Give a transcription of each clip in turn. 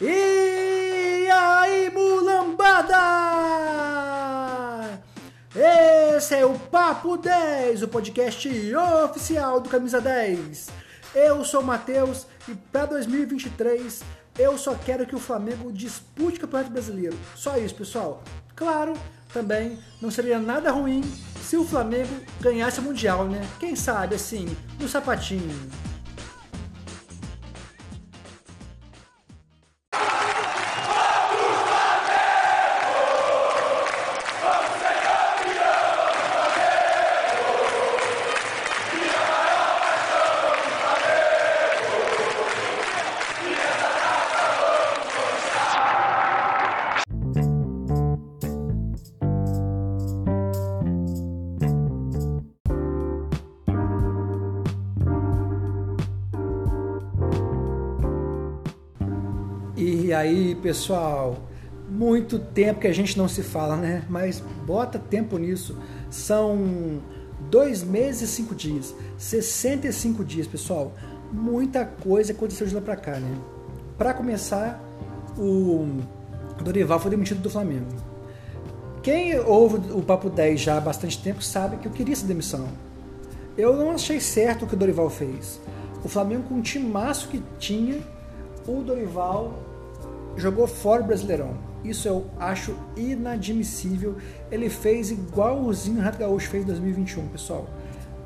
E aí, mulambada! Esse é o Papo 10, o podcast oficial do Camisa 10. Eu sou o Matheus e para 2023 eu só quero que o Flamengo dispute o Campeonato Brasileiro. Só isso, pessoal. Claro, também não seria nada ruim se o Flamengo ganhasse o Mundial, né? Quem sabe, assim, no sapatinho. Aí, pessoal, muito tempo que a gente não se fala, né? Mas bota tempo nisso. São dois meses e cinco dias, 65 dias, pessoal. Muita coisa aconteceu de lá pra cá, né? Pra começar, o Dorival foi demitido do Flamengo. Quem ouve o Papo 10 já há bastante tempo sabe que eu queria essa demissão. Eu não achei certo o que o Dorival fez. O Flamengo, com o timaço que tinha, o Dorival jogou fora o Brasileirão. Isso eu acho inadmissível. Ele fez igualzinho o Renato Gaúcho fez em 2021, pessoal.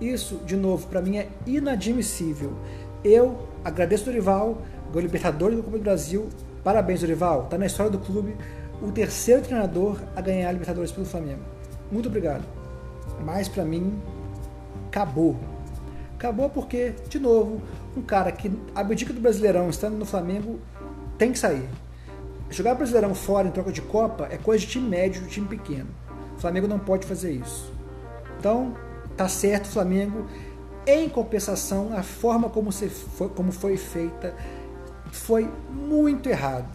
Isso, de novo, para mim é inadmissível. Eu agradeço o Dorival, ganhou Libertadores do Copa do Brasil. Parabéns, Dorival. Tá na história do clube o terceiro treinador a ganhar a Libertadores pelo Flamengo. Muito obrigado. Mas para mim, acabou. Acabou porque, de novo, um cara que abdica do Brasileirão estando no Flamengo tem que sair. Jogar Brasileirão fora em troca de Copa é coisa de time médio, de time pequeno. O Flamengo não pode fazer isso. Então, tá certo, Flamengo. Em compensação, a forma como, foi, como foi feita foi muito errado.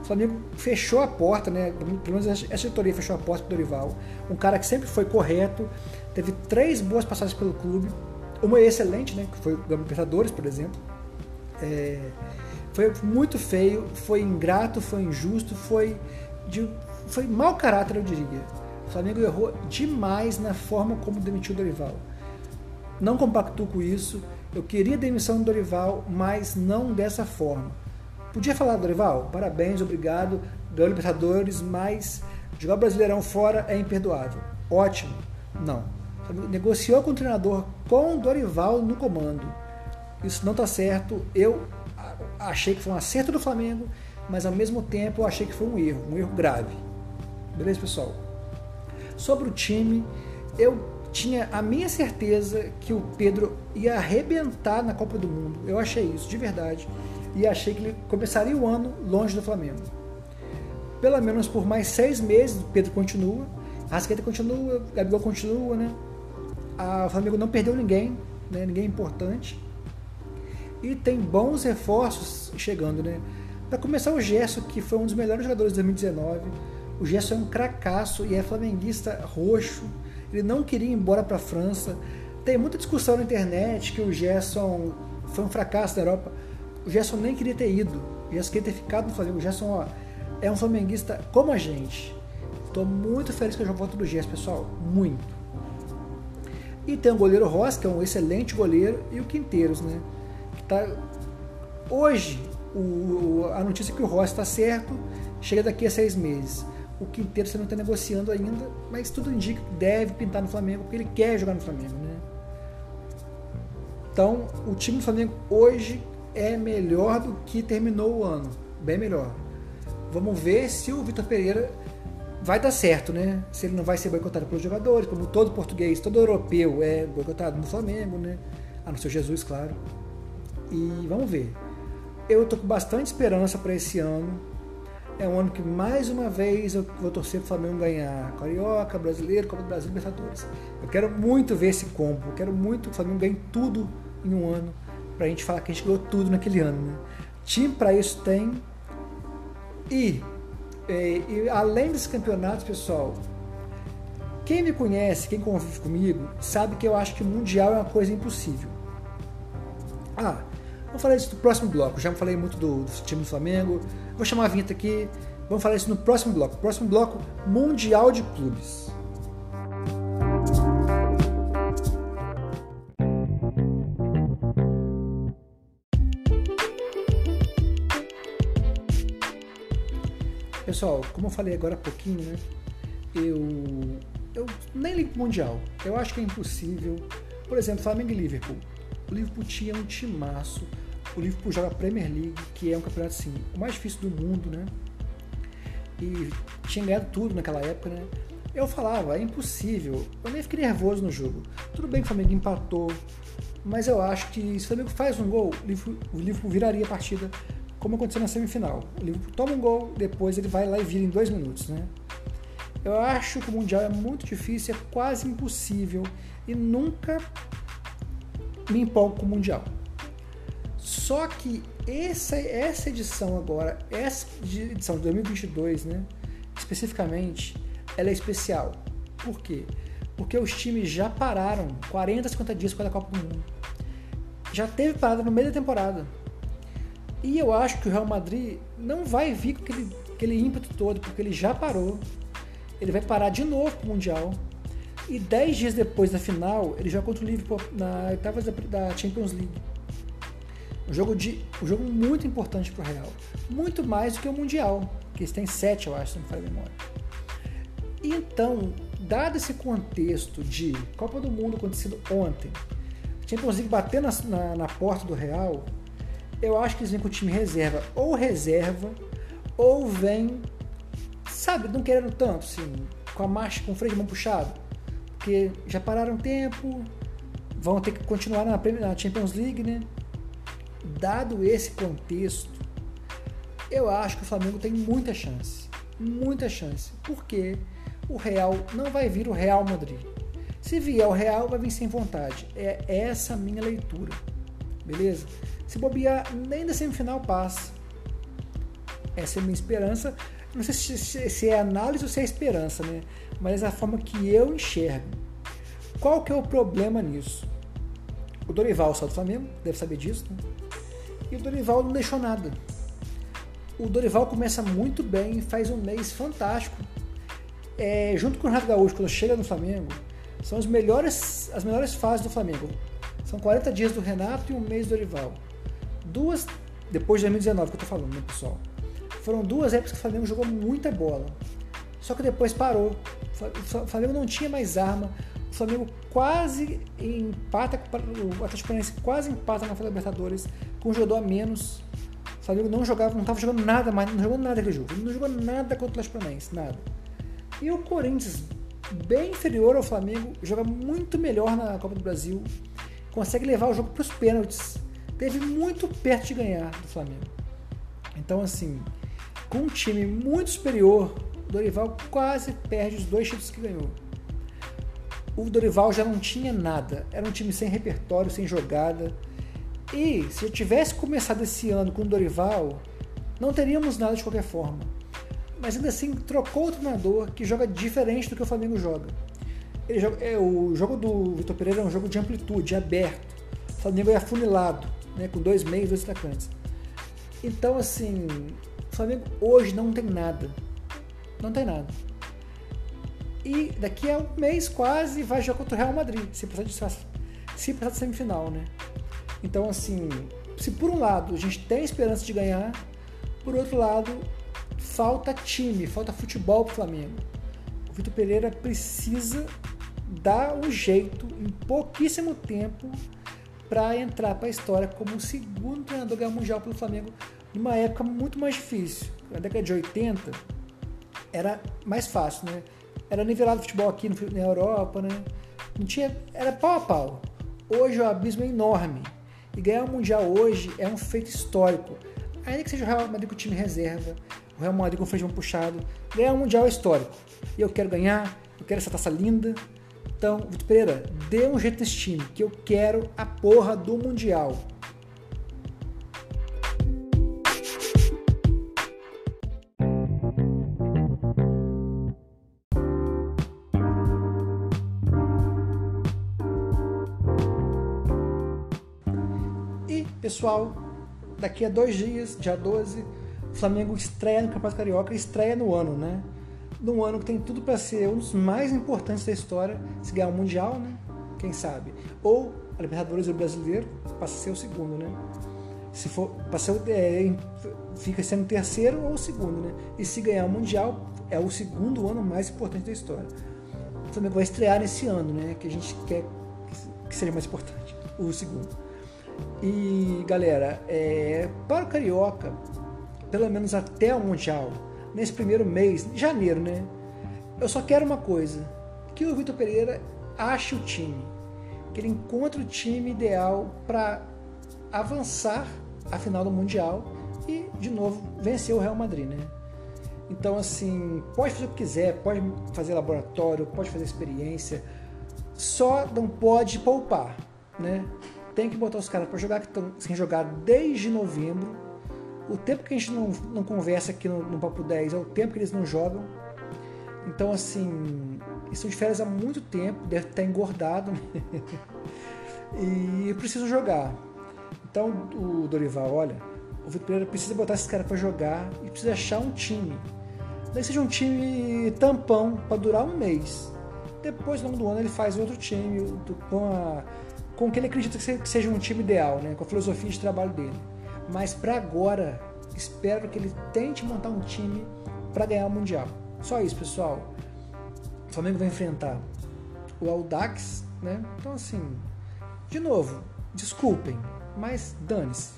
O Flamengo fechou a porta, né? Pelo menos essa diretoria fechou a porta para Dorival. Um cara que sempre foi correto, teve três boas passagens pelo clube, uma excelente, né? Que foi o Libertadores, por exemplo. É, foi muito feio, foi ingrato, foi injusto, foi, de, foi mau caráter, eu diria. O Flamengo errou demais na forma como demitiu o Dorival. Não compactuo com isso. Eu queria a demissão do Dorival, mas não dessa forma. Podia falar, Dorival, parabéns, obrigado, ganhou Libertadores, mas jogar o Brasileirão fora é imperdoável. Ótimo. Não. Negociou com o treinador com o Dorival no comando. Isso não está certo. Eu achei que foi um acerto do Flamengo, mas ao mesmo tempo eu achei que foi um erro, um erro grave. Beleza, pessoal? Sobre o time, eu tinha a minha certeza que o Pedro ia arrebentar na Copa do Mundo. Eu achei isso, de verdade. E achei que ele começaria o ano longe do Flamengo. Pelo menos por mais seis meses, o Pedro continua, a Rasqueta continua, o Gabigol continua, né? o Flamengo não perdeu ninguém, né? ninguém importante. E tem bons reforços chegando, né? Para começar, o Gerson, que foi um dos melhores jogadores de 2019. O Gerson é um cracaço e é flamenguista roxo. Ele não queria ir embora para a França. Tem muita discussão na internet que o Gerson foi um fracasso na Europa. O Gerson nem queria ter ido. O Gerson queria ter ficado no Flamengo. O Gerson ó, é um flamenguista como a gente. Estou muito feliz com a volta do Gerson, pessoal. Muito. E tem o goleiro Ross, que é um excelente goleiro, e o Quinteiros, né? Tá? Hoje, o, a notícia é que o Ross está certo chega daqui a seis meses. O Quinteiro você não está negociando ainda, mas tudo indica que deve pintar no Flamengo, porque ele quer jogar no Flamengo. Né? Então, o time do Flamengo hoje é melhor do que terminou o ano. Bem melhor. Vamos ver se o Vitor Pereira vai dar certo, né? Se ele não vai ser boicotado pelos jogadores, como todo português, todo europeu é boicotado no Flamengo, né? A não ser Jesus, claro. E vamos ver. Eu estou com bastante esperança para esse ano. É um ano que mais uma vez eu vou torcer para o Flamengo ganhar Carioca, Brasileiro, Copa do Brasil, Libertadores. Eu quero muito ver esse combo. Eu quero muito que o Flamengo ganhe tudo em um ano para a gente falar que a gente ganhou tudo naquele ano. Né? Time para isso tem. E, é, e além desses campeonatos, pessoal, quem me conhece, quem convive comigo, sabe que eu acho que Mundial é uma coisa impossível. Ah, Vamos falar isso no próximo bloco. Já falei muito do, do time do Flamengo. Vou chamar a vinheta aqui. Vamos falar isso no próximo bloco. Próximo bloco, Mundial de Clubes. Pessoal, como eu falei agora há pouquinho, né? Eu, eu nem ligo pro Mundial. Eu acho que é impossível. Por exemplo, Flamengo e Liverpool. O Liverpool tinha um timaço. O Liverpool joga a Premier League, que é um campeonato assim, o mais difícil do mundo, né? E tinha ganhado tudo naquela época, né? Eu falava, é impossível. Eu nem fiquei nervoso no jogo. Tudo bem que o Flamengo empatou, mas eu acho que se o Flamengo faz um gol, o Liverpool, o Liverpool viraria a partida como aconteceu na semifinal. O Liverpool toma um gol, depois ele vai lá e vira em dois minutos, né? Eu acho que o Mundial é muito difícil, é quase impossível e nunca me empolgo com o Mundial. Só que essa, essa edição agora, essa edição de 2022, né, especificamente, ela é especial. Por quê? Porque os times já pararam 40, 50 dias com a Copa do Mundo. Já teve parada no meio da temporada. E eu acho que o Real Madrid não vai vir com aquele, aquele ímpeto todo, porque ele já parou. Ele vai parar de novo para o Mundial. E 10 dias depois da final, ele joga contra o Liverpool na oitavas da, da Champions League. Um jogo, de, um jogo muito importante para o Real. Muito mais do que o Mundial, que eles têm 7, eu acho, se não me falha a memória. Então, dado esse contexto de Copa do Mundo acontecendo ontem, Champions League bater na, na, na porta do Real, eu acho que eles vêm com o time reserva, ou reserva, ou vem, sabe, não querendo tanto, assim, com a marcha, com o freio de mão puxado, porque já pararam tempo, vão ter que continuar na, na Champions League, né? Dado esse contexto, eu acho que o Flamengo tem muita chance, muita chance, porque o Real não vai vir o Real Madrid. Se vier o Real, vai vir sem vontade. É essa a minha leitura, beleza? Se bobear, nem da semifinal passa. Essa é a minha esperança. Não sei se, é análise ou se é esperança, né? Mas é a forma que eu enxergo. Qual que é o problema nisso? O Dorival só do Flamengo, deve saber disso, né? E o Dorival não deixou nada. O Dorival começa muito bem, faz um mês fantástico. É, junto com o Renato Gaúcho, quando chega no Flamengo, são as melhores, as melhores fases do Flamengo. São 40 dias do Renato e um mês do Dorival duas, depois de 2019 que eu tô falando, né, pessoal? Foram duas épocas que o Flamengo jogou muita bola. Só que depois parou. O Flamengo não tinha mais arma. O Flamengo quase empata, o Atlético Paranaense quase empata na Libertadores com um jogador a menos. O Flamengo não jogava, não estava jogando nada mais, não jogou nada aquele jogo. Ele não jogou nada contra o Atlético Paranaense, nada. E o Corinthians, bem inferior ao Flamengo, joga muito melhor na Copa do Brasil, consegue levar o jogo para os pênaltis teve muito perto de ganhar do Flamengo. Então, assim, com um time muito superior, Dorival quase perde os dois títulos que ganhou. O Dorival já não tinha nada, era um time sem repertório, sem jogada. E se eu tivesse começado esse ano com o Dorival, não teríamos nada de qualquer forma. Mas ainda assim, trocou o treinador que joga diferente do que o Flamengo joga. Joga, é, o jogo do Vitor Pereira é um jogo de amplitude, aberto. O Flamengo é afunilado né, com dois meios, dois atacantes. Então, assim, o Flamengo hoje não tem nada. Não tem nada. E daqui a um mês quase vai jogar contra o Real Madrid, se precisar de, se precisar de semifinal, né? Então, assim, se por um lado a gente tem esperança de ganhar, por outro lado, falta time, falta futebol pro Flamengo. O Vitor Pereira precisa dar um jeito em pouquíssimo tempo para entrar para a história como o segundo treinador ganhar mundial pelo Flamengo numa época muito mais difícil. Na década de 80 era mais fácil, né? Era nivelado o futebol aqui na Europa, né? Não tinha, era pau a pau. Hoje o abismo é enorme. E ganhar o Mundial hoje é um feito histórico. Ainda que seja o Real Madrid com o time reserva, o Real Madrid com o feijão puxado, ganhar o Mundial é histórico. E eu quero ganhar, eu quero essa taça linda, então, Vitor Pereira, dê um jeito nesse time, que eu quero a porra do Mundial. Pessoal, daqui a dois dias, dia 12, o Flamengo estreia no Campeonato Carioca, estreia no ano, né? Num ano que tem tudo para ser um dos mais importantes da história, se ganhar o Mundial, né? Quem sabe? Ou a Libertadores do Brasileiro, passa a ser o segundo, né? Se for, passa, é, fica sendo terceiro ou segundo, né? E se ganhar o Mundial, é o segundo ano mais importante da história. O Flamengo vai estrear nesse ano, né? Que a gente quer que seja mais importante, o segundo. E galera, é, para o Carioca, pelo menos até o Mundial, nesse primeiro mês, janeiro, né? Eu só quero uma coisa: que o Vitor Pereira ache o time, que ele encontre o time ideal para avançar a final do Mundial e, de novo, vencer o Real Madrid, né? Então, assim, pode fazer o que quiser, pode fazer laboratório, pode fazer experiência, só não pode poupar, né? Tem que botar os caras para jogar que estão sem jogar desde novembro. O tempo que a gente não, não conversa aqui no, no Papo 10 é o tempo que eles não jogam. Então, assim, estão de férias há muito tempo, deve estar engordado. e precisam jogar. Então, o Dorival, olha, o Vitor Pereira precisa botar esses caras para jogar e precisa achar um time. Nem seja um time tampão para durar um mês. Depois, no longo do ano, ele faz outro time com, a, com o que ele acredita que seja um time ideal, né? com a filosofia de trabalho dele. Mas para agora, espero que ele tente montar um time para ganhar o Mundial. Só isso, pessoal. O Flamengo vai enfrentar o Audax, né? Então, assim, de novo, desculpem, mas dane-se.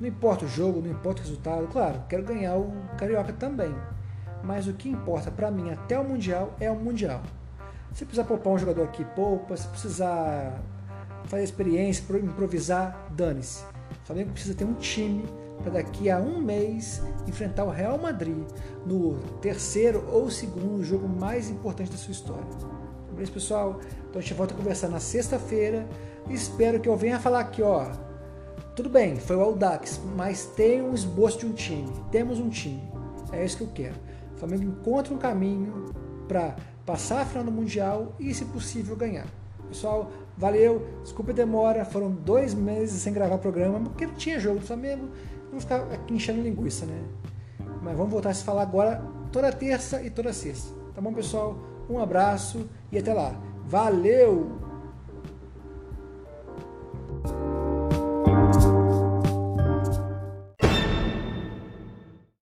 Não importa o jogo, não importa o resultado. Claro, quero ganhar o Carioca também. Mas o que importa para mim até o Mundial é o Mundial. Se precisar poupar um jogador aqui, poupa. Se precisar fazer experiência, improvisar, dane-se. O Flamengo precisa ter um time para daqui a um mês enfrentar o Real Madrid no terceiro ou segundo jogo mais importante da sua história. Beleza, pessoal? Então a gente volta a conversar na sexta-feira. Espero que eu venha falar aqui, ó. Tudo bem, foi o Audax, mas tem um esboço de um time. Temos um time. É isso que eu quero. O Flamengo encontra um caminho para passar a final do Mundial e, se possível, ganhar. Pessoal, valeu. Desculpa a demora. Foram dois meses sem gravar programa, porque não tinha jogo do Flamengo. Não ficar aqui enchendo linguiça, né? Mas vamos voltar a se falar agora toda terça e toda sexta. Tá bom, pessoal? Um abraço e até lá. Valeu!